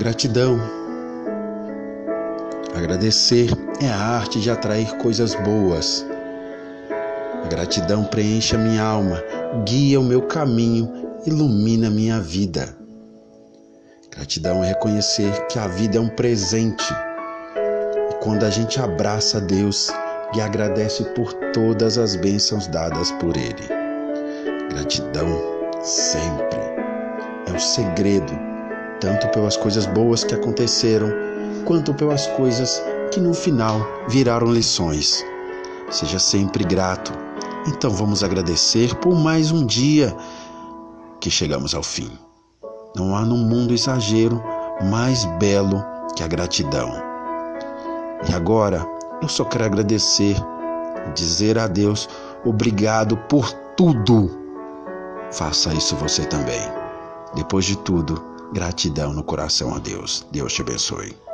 Gratidão. Agradecer é a arte de atrair coisas boas. A gratidão preenche a minha alma, guia o meu caminho, ilumina a minha vida. Gratidão é reconhecer que a vida é um presente. E quando a gente abraça a Deus e agradece por todas as bênçãos dadas por Ele. Gratidão sempre é o segredo tanto pelas coisas boas que aconteceram, quanto pelas coisas que no final viraram lições. Seja sempre grato. Então vamos agradecer por mais um dia que chegamos ao fim. Não há no mundo exagero mais belo que a gratidão. E agora eu só quero agradecer, dizer a Deus obrigado por tudo. Faça isso você também. Depois de tudo, Gratidão no coração a Deus. Deus te abençoe.